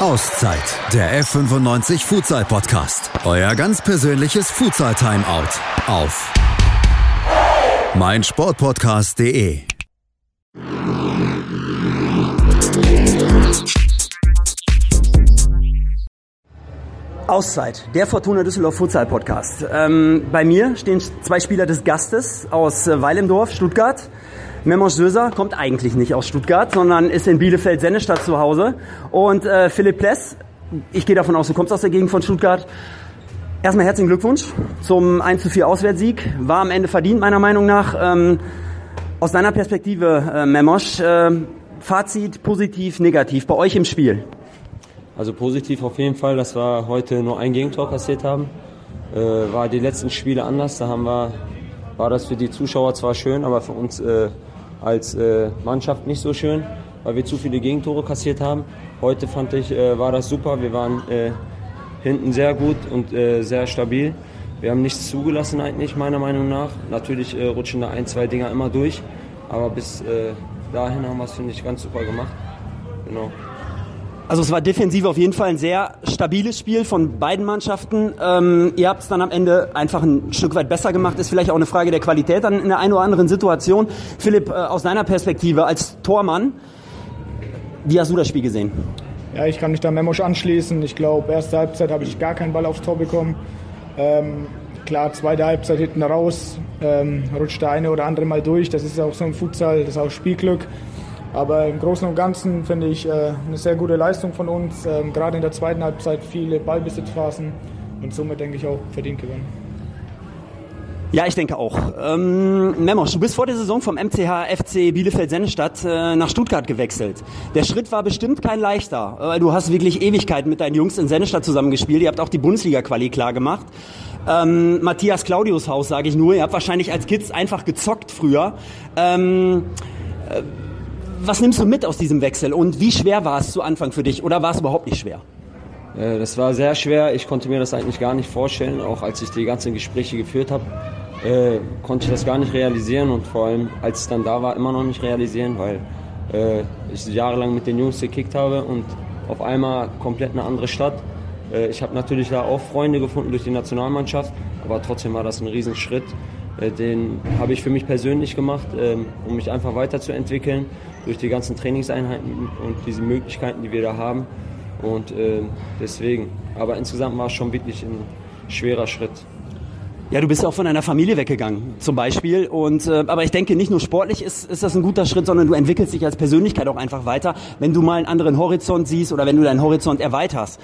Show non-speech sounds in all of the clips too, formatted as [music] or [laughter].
Auszeit, der F95 Futsal Podcast. Euer ganz persönliches Futsal Timeout auf meinsportpodcast.de. Auszeit, der Fortuna Düsseldorf Futsal Podcast. Ähm, bei mir stehen zwei Spieler des Gastes aus äh, Weil im Dorf, Stuttgart. Memos Söser kommt eigentlich nicht aus Stuttgart, sondern ist in Bielefeld-Sennestadt zu Hause. Und äh, Philipp Pless, ich gehe davon aus, du kommst aus der Gegend von Stuttgart. Erstmal herzlichen Glückwunsch zum 1 zu 4 Auswärtssieg. War am Ende verdient, meiner Meinung nach. Ähm, aus deiner Perspektive, äh, Memos, äh, Fazit positiv, negativ bei euch im Spiel? Also positiv auf jeden Fall, dass wir heute nur ein Gegentor kassiert haben. Äh, war die letzten Spiele anders. Da haben wir, war das für die Zuschauer zwar schön, aber für uns äh, als äh, Mannschaft nicht so schön, weil wir zu viele Gegentore kassiert haben. Heute fand ich, äh, war das super. Wir waren äh, hinten sehr gut und äh, sehr stabil. Wir haben nichts zugelassen eigentlich, meiner Meinung nach. Natürlich rutschen da ein, zwei Dinger immer durch, aber bis dahin haben wir es, finde ich, ganz super gemacht. Genau. Also es war defensiv auf jeden Fall ein sehr stabiles Spiel von beiden Mannschaften. Ähm, ihr habt es dann am Ende einfach ein Stück weit besser gemacht. Ist vielleicht auch eine Frage der Qualität dann in der einen oder anderen Situation. Philipp, äh, aus deiner Perspektive als Tormann, wie hast du das Spiel gesehen? Ja, ich kann mich da Memosch anschließen. Ich glaube, erste Halbzeit habe ich gar keinen Ball aufs Tor bekommen. Ähm, klar, zweite Halbzeit hinten raus, ähm, rutscht der eine oder andere mal durch. Das ist auch so ein Futsal, das ist auch Spielglück. Aber im Großen und Ganzen finde ich äh, eine sehr gute Leistung von uns. Ähm, gerade in der zweiten Halbzeit viele Ballbesitzphasen und somit denke ich auch verdient gewonnen. Ja, ich denke auch. Ähm, Memosch, du bist vor der Saison vom MCH FC Bielefeld-Sennestadt äh, nach Stuttgart gewechselt. Der Schritt war bestimmt kein leichter. Äh, du hast wirklich Ewigkeiten mit deinen Jungs in Sennestadt zusammengespielt. Ihr habt auch die Bundesliga-Quali klar gemacht. Ähm, Matthias Claudius Haus, sage ich nur. Ihr habt wahrscheinlich als Kids einfach gezockt früher. Ähm, äh, was nimmst du mit aus diesem Wechsel und wie schwer war es zu Anfang für dich oder war es überhaupt nicht schwer? Äh, das war sehr schwer. Ich konnte mir das eigentlich gar nicht vorstellen. Auch als ich die ganzen Gespräche geführt habe, äh, konnte ich das gar nicht realisieren und vor allem, als es dann da war, immer noch nicht realisieren, weil äh, ich jahrelang mit den Jungs gekickt habe und auf einmal komplett eine andere Stadt. Ich habe natürlich da auch Freunde gefunden durch die Nationalmannschaft, aber trotzdem war das ein Riesenschritt. Den habe ich für mich persönlich gemacht, ähm, um mich einfach weiterzuentwickeln durch die ganzen Trainingseinheiten und diese Möglichkeiten, die wir da haben. Und äh, deswegen. Aber insgesamt war es schon wirklich ein schwerer Schritt. Ja, du bist ja auch von deiner Familie weggegangen, zum Beispiel. Und, äh, aber ich denke, nicht nur sportlich ist, ist das ein guter Schritt, sondern du entwickelst dich als Persönlichkeit auch einfach weiter, wenn du mal einen anderen Horizont siehst oder wenn du deinen Horizont erweiterst.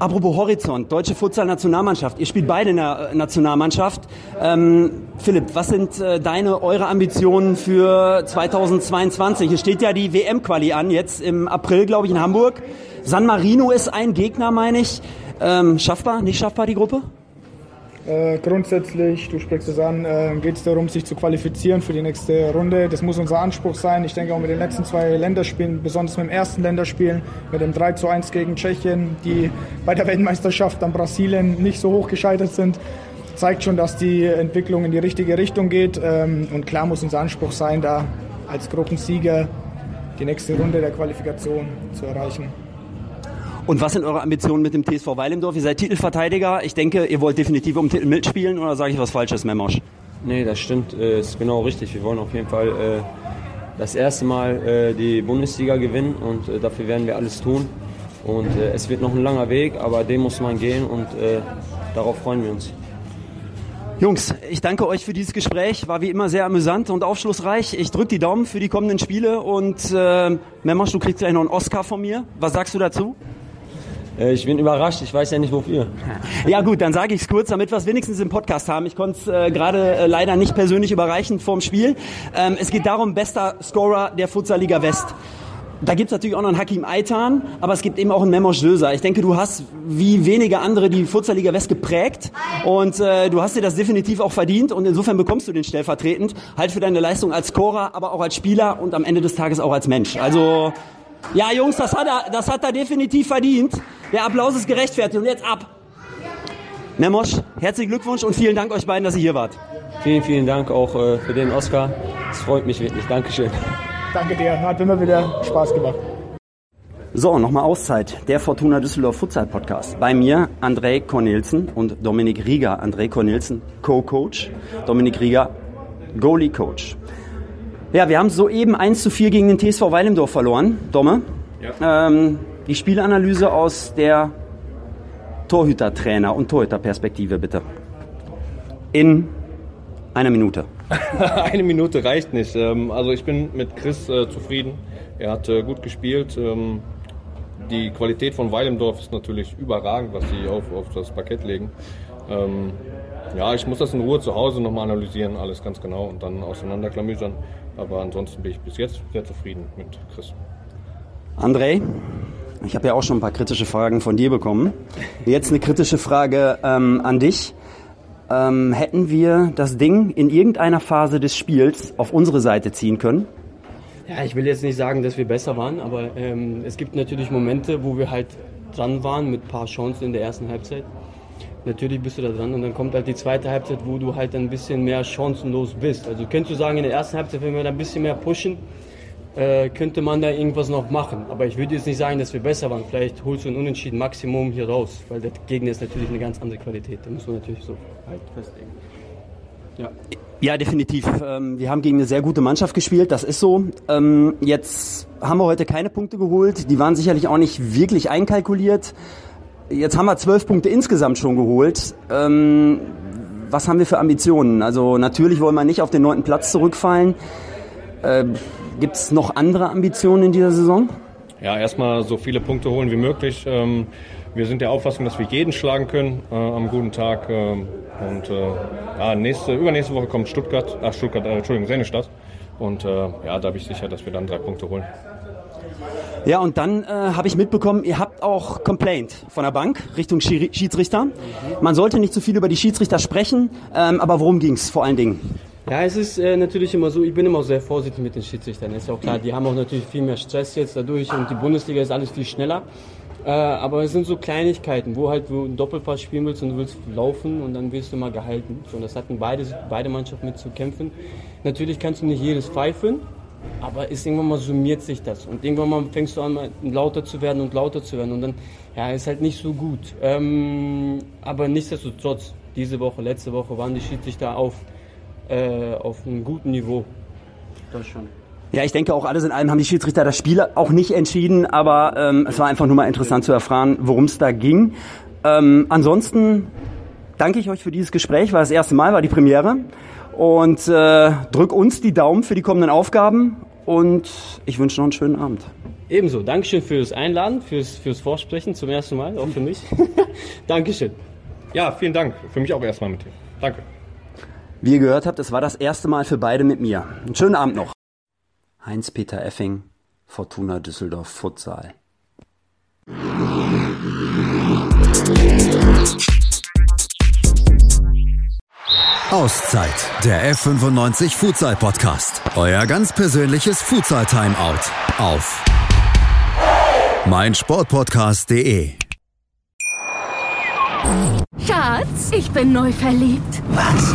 Apropos Horizont, deutsche Futsal-Nationalmannschaft. Ihr spielt beide in der äh, Nationalmannschaft. Ähm, Philipp, was sind äh, deine, eure Ambitionen für 2022? Hier steht ja die WM-Quali an, jetzt im April, glaube ich, in Hamburg. San Marino ist ein Gegner, meine ich. Ähm, schaffbar, nicht schaffbar die Gruppe? Äh, grundsätzlich, du sprichst es an, äh, geht es darum, sich zu qualifizieren für die nächste Runde. Das muss unser Anspruch sein. Ich denke auch mit den letzten zwei Länderspielen, besonders mit dem ersten Länderspiel, mit dem 3 zu 1 gegen Tschechien, die bei der Weltmeisterschaft an Brasilien nicht so hoch gescheitert sind, zeigt schon, dass die Entwicklung in die richtige Richtung geht. Ähm, und klar muss unser Anspruch sein, da als Gruppensieger die nächste Runde der Qualifikation zu erreichen. Und was sind eure Ambitionen mit dem TSV Weilimdorf? Ihr seid Titelverteidiger. Ich denke, ihr wollt definitiv um Titel mitspielen oder sage ich was Falsches, Memosch? Nee, das stimmt. Äh, ist genau richtig. Wir wollen auf jeden Fall äh, das erste Mal äh, die Bundesliga gewinnen und dafür werden wir alles tun. Und es wird noch ein langer Weg, aber den muss man gehen und darauf freuen wir uns. Jungs, ich danke euch für dieses Gespräch. War wie immer sehr amüsant und aufschlussreich. Ich drücke die Daumen für die kommenden Spiele und äh, Memosch, du kriegst gleich noch einen Oscar von mir. Was sagst du dazu? Äh, ich bin überrascht, ich weiß ja nicht wofür. Ja gut, dann sage ich es kurz, damit wir es wenigstens im Podcast haben. Ich konnte es äh, gerade äh, leider nicht persönlich überreichen vorm Spiel. Ähm, es geht darum, bester Scorer der Futsal Liga West. Da gibt es natürlich auch noch einen Hakim Aitan, aber es gibt eben auch einen Memos Döser. Ich denke, du hast wie wenige andere die Futsal Liga West geprägt und äh, du hast dir das definitiv auch verdient und insofern bekommst du den stellvertretend halt für deine Leistung als Scorer, aber auch als Spieler und am Ende des Tages auch als Mensch. Also ja, Jungs, das hat er, das hat er definitiv verdient. Der Applaus ist gerechtfertigt. Und jetzt ab. Nemosch, herzlichen Glückwunsch und vielen Dank euch beiden, dass ihr hier wart. Vielen, vielen Dank auch äh, für den Oscar. Es freut mich wirklich. Dankeschön. Danke dir. Hat immer wieder Spaß gemacht. So, nochmal Auszeit. Der Fortuna Düsseldorf Futsal Podcast. Bei mir André Cornelsen und Dominik Rieger. André Cornelsen, Co-Coach. Dominik Rieger, Goalie-Coach. Ja, wir haben soeben 1 zu 4 gegen den TSV Weilendorf verloren. Domme. Ja. Ähm, die Spielanalyse aus der Torhütertrainer- und Torhüterperspektive, bitte. In einer Minute. [laughs] Eine Minute reicht nicht. Ähm, also ich bin mit Chris äh, zufrieden. Er hat äh, gut gespielt. Ähm, die Qualität von Weilendorf ist natürlich überragend, was sie auf, auf das Parkett legen. Ähm, ja, ich muss das in Ruhe zu Hause nochmal analysieren, alles ganz genau und dann auseinanderklamüsern. Aber ansonsten bin ich bis jetzt sehr zufrieden mit Chris. André, ich habe ja auch schon ein paar kritische Fragen von dir bekommen. Jetzt eine kritische Frage ähm, an dich. Ähm, hätten wir das Ding in irgendeiner Phase des Spiels auf unsere Seite ziehen können? Ja, ich will jetzt nicht sagen, dass wir besser waren, aber ähm, es gibt natürlich Momente, wo wir halt dran waren mit ein paar Chancen in der ersten Halbzeit. Natürlich bist du da dran und dann kommt halt die zweite Halbzeit, wo du halt ein bisschen mehr chancenlos bist. Also könntest du sagen, in der ersten Halbzeit, wenn wir da ein bisschen mehr pushen, äh, könnte man da irgendwas noch machen. Aber ich würde jetzt nicht sagen, dass wir besser waren. Vielleicht holst du ein Unentschieden Maximum hier raus, weil der Gegner ist natürlich eine ganz andere Qualität. Da muss man natürlich so halt festlegen. Ja. Ja, definitiv. Ähm, wir haben gegen eine sehr gute Mannschaft gespielt, das ist so. Ähm, jetzt haben wir heute keine Punkte geholt. Die waren sicherlich auch nicht wirklich einkalkuliert. Jetzt haben wir zwölf Punkte insgesamt schon geholt. Ähm, was haben wir für Ambitionen? Also natürlich wollen wir nicht auf den neunten Platz zurückfallen. Gibt es noch andere Ambitionen in dieser Saison? Ja, erstmal so viele Punkte holen wie möglich. wir sind der Auffassung, dass wir jeden schlagen können äh, am guten Tag. Und äh, ja, nächste, übernächste Woche kommt Stuttgart, ach Stuttgart, äh, Entschuldigung, Sennestadt. Und äh, ja, da bin ich sicher, dass wir dann drei Punkte holen. Ja, und dann äh, habe ich mitbekommen, ihr habt auch Complaint von der Bank Richtung Schiedsrichter. Man sollte nicht zu viel über die Schiedsrichter sprechen, ähm, aber worum ging es vor allen Dingen? Ja, es ist äh, natürlich immer so, ich bin immer sehr vorsichtig mit den Schiedsrichtern. Ist ja auch klar, die haben auch natürlich viel mehr Stress jetzt dadurch und die Bundesliga ist alles viel schneller. Äh, aber es sind so Kleinigkeiten, wo halt du einen Doppelpass spielen willst und du willst laufen und dann wirst du mal gehalten. So, und das hatten beide, beide Mannschaften mit zu kämpfen. Natürlich kannst du nicht jedes pfeifen, aber ist irgendwann mal summiert sich das. Und irgendwann mal fängst du an, lauter zu werden und lauter zu werden. Und dann, ja, ist halt nicht so gut. Ähm, aber nichtsdestotrotz, diese Woche, letzte Woche waren die Schiedsrichter auf, äh, auf einem guten Niveau. Das schon. Ja, ich denke auch alles in allem haben die Schiedsrichter das Spiel auch nicht entschieden, aber ähm, es war einfach nur mal interessant zu erfahren, worum es da ging. Ähm, ansonsten danke ich euch für dieses Gespräch, war das erste Mal, war die Premiere und äh, drück uns die Daumen für die kommenden Aufgaben und ich wünsche noch einen schönen Abend. Ebenso, Dankeschön fürs Einladen, fürs, fürs Vorsprechen zum ersten Mal, auch für mich. [laughs] Dankeschön. Ja, vielen Dank. Für mich auch erstmal mit dir. Danke. Wie ihr gehört habt, es war das erste Mal für beide mit mir. Einen schönen Abend noch. Heinz-Peter Effing, Fortuna Düsseldorf Futsal. Auszeit, der F95 Futsal Podcast. Euer ganz persönliches Futsal Timeout auf meinsportpodcast.de. Schatz, ich bin neu verliebt. Was?